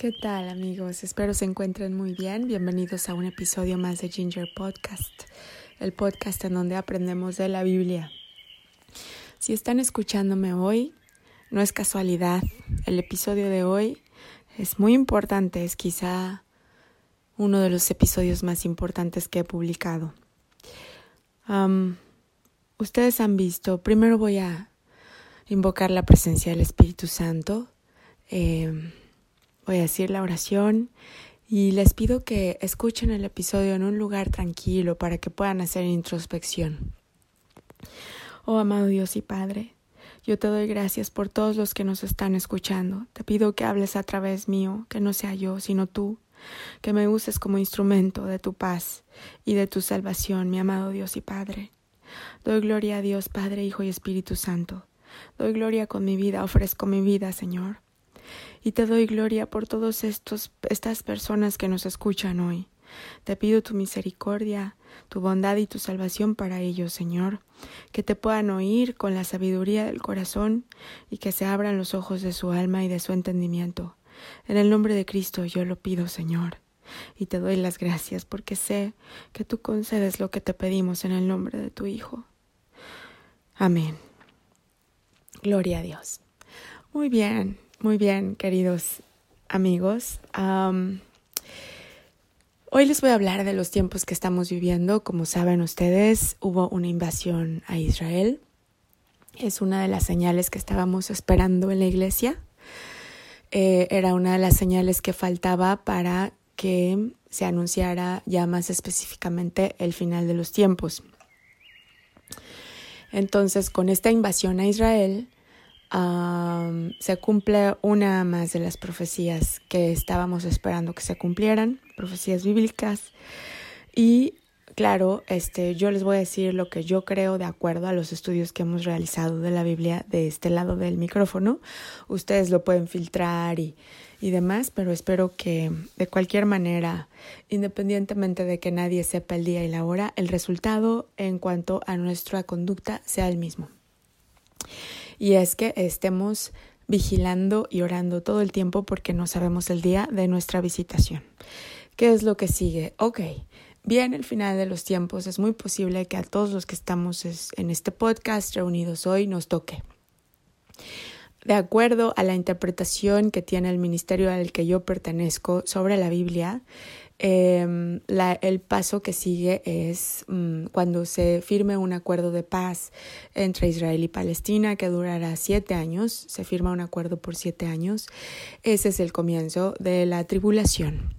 ¿Qué tal amigos? Espero se encuentren muy bien. Bienvenidos a un episodio más de Ginger Podcast, el podcast en donde aprendemos de la Biblia. Si están escuchándome hoy, no es casualidad. El episodio de hoy es muy importante, es quizá uno de los episodios más importantes que he publicado. ustedes han visto, primero voy a invocar la presencia del Espíritu Santo. Em, voy a decir la oración y les pido que escuchen el episodio en un lugar tranquilo para que puedan hacer introspección. Oh amado Dios y Padre, yo te doy gracias por todos los que nos están escuchando. Te pido que hables a través mío, que no sea yo, sino tú, que me uses como instrumento de tu paz y de tu salvación, mi amado Dios y Padre. Doy gloria a Dios, Padre, Hijo y Espíritu Santo. Doy gloria con mi vida, ofrezco mi vida, Señor. Y te doy gloria por todas estas personas que nos escuchan hoy. Te pido tu misericordia, tu bondad y tu salvación para ellos, Señor, que te puedan oír con la sabiduría del corazón y que se abran los ojos de su alma y de su entendimiento. En el nombre de Cristo yo lo pido, Señor, y te doy las gracias porque sé que tú concedes lo que te pedimos en el nombre de tu Hijo. Amén. Gloria a Dios. Muy bien, muy bien, queridos amigos. hoy les voy a hablar de los tiempos que estamos viviendo. Como saben ustedes, hubo una invasión a Israel. Es una de las señales que estábamos esperando en la iglesia. Eh, era una de las señales que faltaba para que se anunciara ya más específicamente el final de los tiempos. Entonces, con esta invasión a Israel, se cumple una más de las profecías que estábamos esperando que se cumplieran, profecías bíblicas. Y claro, este, yo les voy a decir lo que yo creo de acuerdo a los estudios que hemos realizado de la Biblia de este lado del micrófono. Ustedes lo pueden filtrar y y demás, pero espero que de cualquier manera, independientemente de que nadie sepa el día y la hora, el resultado en cuanto a nuestra conducta sea el mismo. Y es que estemos vigilando y orando todo el tiempo porque no sabemos el día de nuestra visitación. ¿Qué es lo que sigue? Ok, bien el final de los tiempos. Es muy posible que a todos los que estamos en este podcast reunidos hoy nos toque. De acuerdo a la interpretación que tiene el ministerio al que yo pertenezco sobre la Biblia, la, el paso que sigue es um, cuando se firme un acuerdo de paz entre Israel y Palestina que durará siete años, se firma un acuerdo por siete años, ese es el comienzo de la tribulación.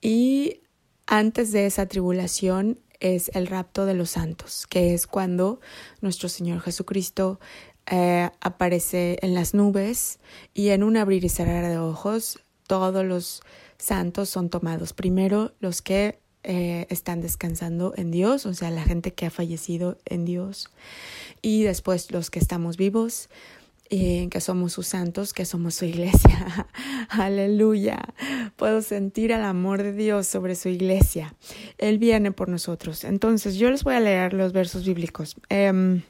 Y antes de esa tribulación es el rapto de los santos, que es cuando nuestro Señor Jesucristo eh, aparece en las nubes y en un abrir y cerrar de ojos todos los santos son tomados. Primero los que eh, están descansando en Dios, o sea, la gente que ha fallecido en Dios, y después los que estamos vivos, y que somos sus santos, que somos su iglesia. Aleluya. Puedo sentir el amor de Dios sobre su iglesia. Él viene por nosotros. Entonces, yo les voy a leer los versos bíblicos. Eh,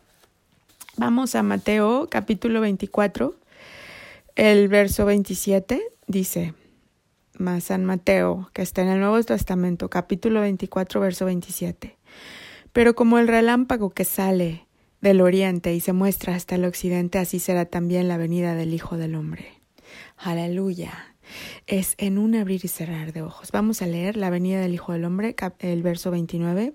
Vamos a Mateo capítulo 24, el verso 27 dice, más San Mateo, que está en el Nuevo Testamento, capítulo 24, verso 27. Pero como el relámpago que sale del oriente y se muestra hasta el occidente, así será también la venida del Hijo del Hombre. Aleluya. Es en un abrir y cerrar de ojos. Vamos a leer la venida del Hijo del Hombre, el verso 29.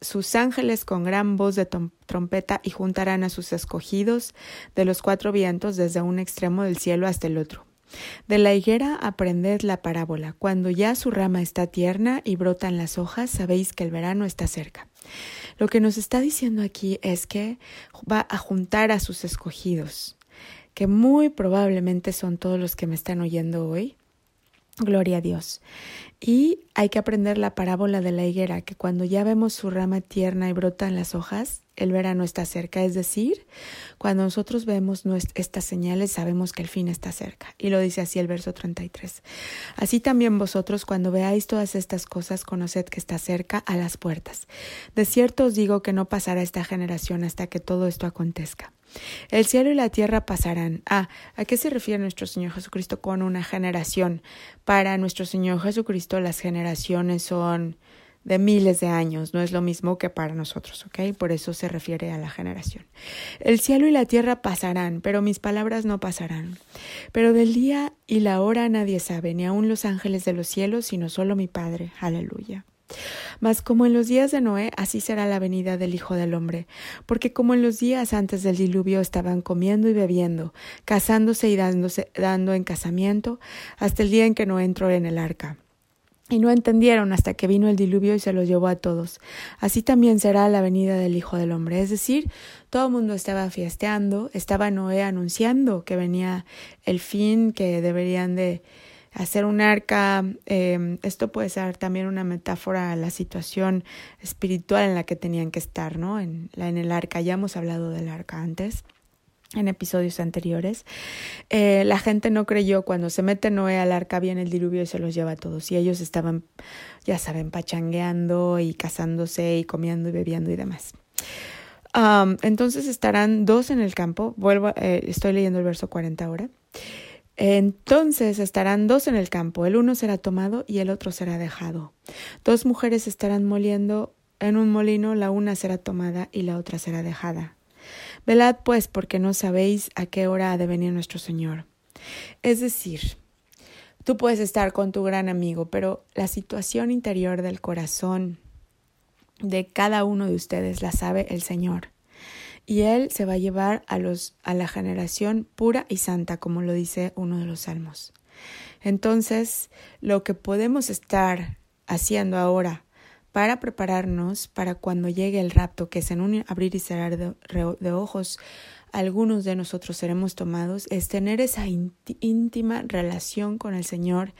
sus ángeles con gran voz de trompeta y juntarán a sus escogidos de los cuatro vientos desde un extremo del cielo hasta el otro. De la higuera aprended la parábola. Cuando ya su rama está tierna y brotan las hojas, sabéis que el verano está cerca. Lo que nos está diciendo aquí es que va a juntar a sus escogidos, que muy probablemente son todos los que me están oyendo hoy, Gloria a Dios. Y hay que aprender la parábola de la higuera, que cuando ya vemos su rama tierna y brotan las hojas, el verano está cerca. Es decir, cuando nosotros vemos estas señales, sabemos que el fin está cerca. Y lo dice así el verso 33. Así también vosotros, cuando veáis todas estas cosas, conoced que está cerca a las puertas. De cierto os digo que no pasará esta generación hasta que todo esto acontezca. El cielo y la tierra pasarán. Ah, ¿a qué se refiere nuestro Señor Jesucristo con una generación? Para nuestro Señor Jesucristo las generaciones son de miles de años, no es lo mismo que para nosotros, ¿ok? Por eso se refiere a la generación. El cielo y la tierra pasarán, pero mis palabras no pasarán. Pero del día y la hora nadie sabe, ni aun los ángeles de los cielos, sino solo mi Padre. Aleluya. Mas como en los días de Noé, así será la venida del Hijo del Hombre, porque como en los días antes del diluvio estaban comiendo y bebiendo, casándose y dándose, dando en casamiento, hasta el día en que Noé entró en el arca. Y no entendieron hasta que vino el diluvio y se los llevó a todos. Así también será la venida del Hijo del Hombre. Es decir, todo el mundo estaba fiesteando, estaba Noé anunciando que venía el fin, que deberían de hacer un arca. Eh, esto puede ser también una metáfora a la situación espiritual en la que tenían que estar, ¿no? En, la, en el arca. Ya hemos hablado del arca antes en episodios anteriores. Eh, la gente no creyó cuando se mete Noé al arca, viene el diluvio y se los lleva a todos. Y ellos estaban, ya saben, pachangueando y casándose y comiendo y bebiendo y demás. Entonces estarán dos en el campo. Vuelvo, eh, estoy leyendo el verso 40 ahora. Entonces estarán dos en el campo, el uno será tomado y el otro será dejado. Dos mujeres estarán moliendo en un molino, la una será tomada y la otra será dejada. Velad pues, porque no sabéis a qué hora ha de venir nuestro Señor. Es decir, tú puedes estar con tu gran amigo, pero la situación interior del corazón de cada uno de ustedes la sabe el Señor y él se va a llevar a los a la generación pura y santa, como lo dice uno de los salmos. Entonces, lo que podemos estar haciendo ahora para prepararnos para cuando llegue el rapto, que es en un abrir y cerrar de, de ojos, algunos de nosotros seremos tomados, es tener esa íntima relación con el Señor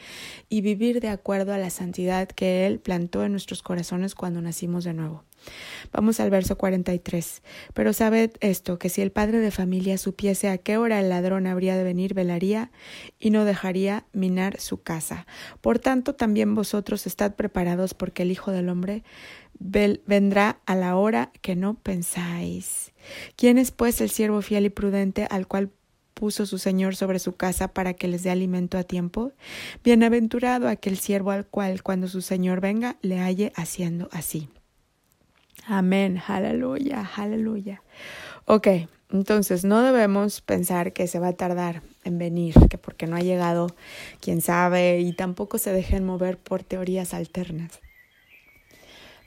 y vivir de acuerdo a la santidad que Él plantó en nuestros corazones cuando nacimos de nuevo. Vamos al verso 43. Pero sabed esto, que si el padre de familia supiese a qué hora el ladrón habría de venir, velaría y no dejaría minar su casa. Por tanto, también vosotros estad preparados, porque el Hijo del Hombre vendrá a la hora que no pensáis. ¿Quién es pues el siervo fiel y prudente al cual puso su Señor sobre su casa para que les dé alimento a tiempo? Bienaventurado aquel siervo al cual cuando su Señor venga le halle haciendo así. Amén, aleluya, aleluya. Ok, entonces no debemos pensar que se va a tardar en venir, que porque no ha llegado, quién sabe, y tampoco se dejen mover por teorías alternas,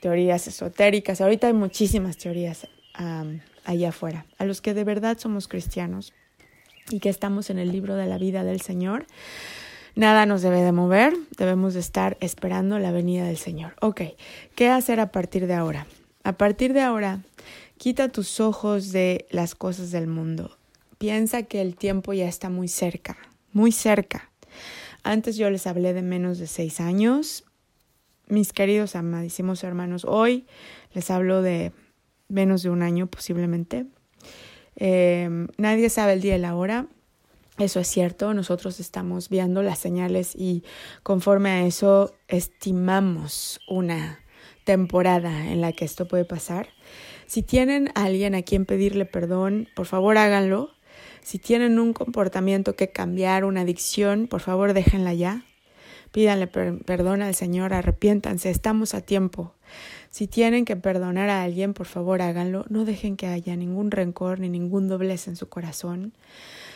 teorías esotéricas. Ahorita hay muchísimas teorías allá afuera. A los que de verdad somos cristianos y que estamos en el libro de la vida del Señor, Nada nos debe de mover, debemos de estar esperando la venida del Señor. Ok, ¿qué hacer a partir de ahora? A partir de ahora, quita tus ojos de las cosas del mundo. Piensa que el tiempo ya está muy cerca, muy cerca. Antes yo les hablé de menos de seis años. Mis queridos amadísimos hermanos, hoy les hablo de menos de un año posiblemente. Eh, nadie sabe el día y la hora. Eso es cierto, nosotros estamos viendo las señales y conforme a eso estimamos una temporada en la que esto puede pasar. Si tienen a alguien a quien pedirle perdón, por favor háganlo. Si tienen un comportamiento que cambiar, una adicción, por favor déjenla ya. Pídanle perdón al Señor, arrepiéntanse, estamos a tiempo. Si tienen que perdonar a alguien, por favor háganlo. No dejen que haya ningún rencor ni ningún doblez en su corazón.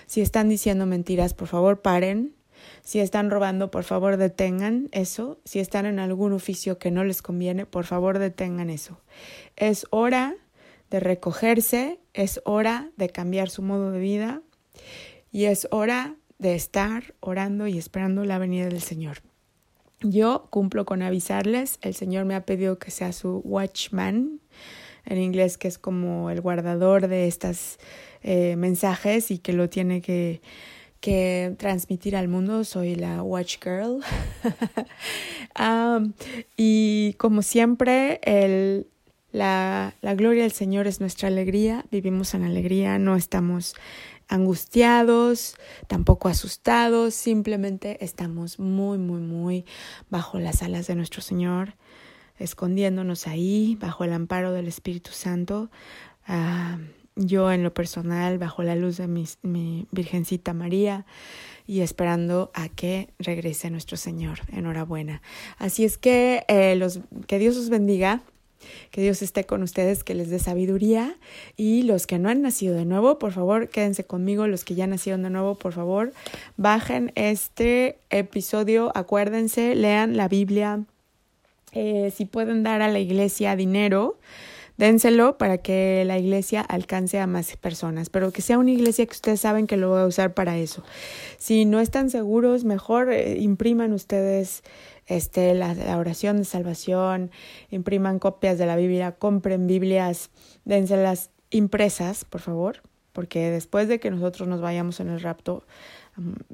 Si están diciendo mentiras, por favor paren. Si están robando, por favor detengan eso. Si están en algún oficio que no les conviene, por favor detengan eso. Es hora de recogerse, es hora de cambiar su modo de vida y es hora de estar orando y esperando la venida del Señor. Yo cumplo con avisarles, el Señor me ha pedido que sea su watchman, en inglés que es como el guardador de estos eh, mensajes y que lo tiene que que transmitir al mundo. Soy la Watch Girl. y como siempre, el, la, la gloria del Señor es nuestra alegría. Vivimos en alegría, no estamos angustiados, tampoco asustados, simplemente estamos muy, muy, muy bajo las alas de nuestro Señor, escondiéndonos ahí, bajo el amparo del Espíritu Santo. Yo en lo personal, bajo la luz de mi, Virgencita María y esperando a que regrese nuestro Señor. Enhorabuena. Así es que, eh, los, que Dios os bendiga. Que Dios esté con ustedes, que les dé sabiduría. Y los que no han nacido de nuevo, por favor, quédense conmigo. Los que ya nacieron de nuevo, por favor, bajen este episodio. Acuérdense, lean la Biblia. Eh, si pueden dar a la iglesia dinero, dénselo para que la iglesia alcance a más personas, pero que sea una iglesia que ustedes saben que lo va a usar para eso. Si no están seguros, mejor eh, impriman ustedes este, la, oración de salvación, impriman copias de la Biblia, compren Biblias, dénselas impresas, por favor, porque después de que nosotros nos vayamos en el rapto,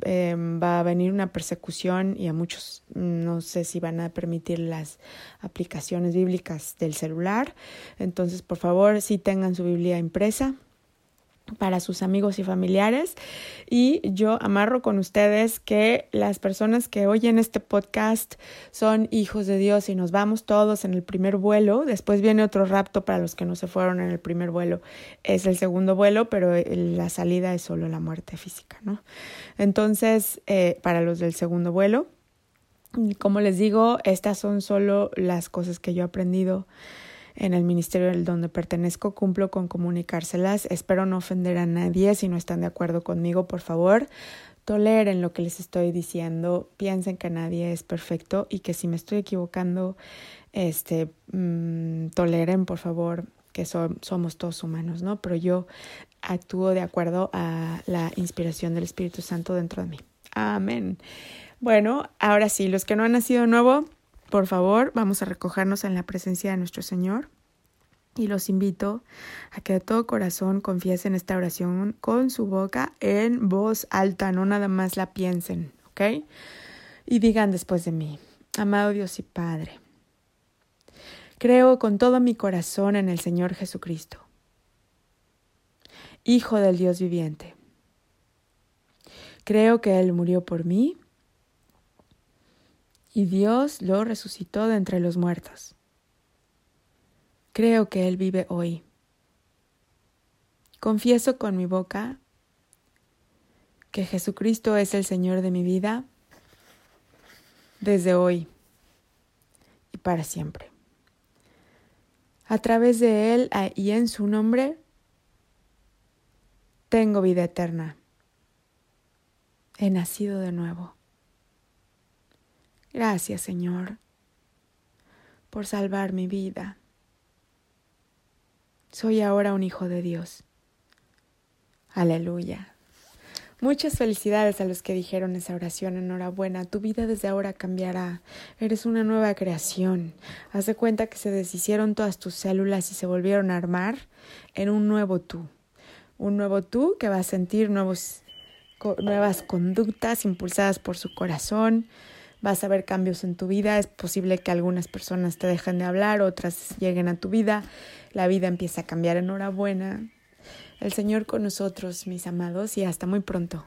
Em, va a venir una persecución y a muchos no sé si van a permitir las aplicaciones bíblicas del celular. Entonces, por favor, si tengan su Biblia impresa para sus amigos y familiares. Y yo amarro con ustedes que las personas que oyen este podcast son hijos de Dios y nos vamos todos en el primer vuelo. Después viene otro rapto para los que no se fueron en el primer vuelo. Es el segundo vuelo, pero la salida es solo la muerte física, ¿no? Entonces, eh, para los del segundo vuelo, como les digo, estas son solo las cosas que yo he aprendido en el ministerio del donde pertenezco, cumplo con comunicárselas. Espero no ofender a nadie. Si no están de acuerdo conmigo, por favor, toleren lo que les estoy diciendo. Piensen que nadie es perfecto y que si me estoy equivocando, este, mm, toleren, por favor, que somos todos humanos, ¿no? Pero yo actúo de acuerdo a la inspiración del Espíritu Santo dentro de mí. Amén. Bueno, ahora sí, los que no han nacido nuevo, por favor, vamos a recogernos en la presencia de nuestro Señor y los invito a que de todo corazón confiesen esta oración con su boca en voz alta, no nada más la piensen, ¿ok? Y digan después de mí, amado Dios y Padre, creo con todo mi corazón en el Señor Jesucristo, Hijo del Dios viviente. Creo que Él murió por mí y Dios lo resucitó de entre los muertos. Creo que Él vive hoy. Confieso con mi boca que Jesucristo es el Señor de mi vida desde hoy y para siempre. A través de Él y en su nombre tengo vida eterna. He nacido de nuevo. Gracias, Señor, por salvar mi vida. Soy ahora un hijo de Dios. Aleluya. Muchas felicidades a los que dijeron esa oración. Enhorabuena. Tu vida desde ahora cambiará. Eres una nueva creación. Haz de cuenta que se deshicieron todas tus células y se volvieron a armar en un nuevo tú. Un nuevo tú que va a sentir nuevos, nuevas conductas impulsadas por su corazón, vas a ver cambios en tu vida, es posible que algunas personas te dejen de hablar, otras lleguen a tu vida, la vida empieza a cambiar, enhorabuena. El Señor con nosotros, mis amados, y hasta muy pronto.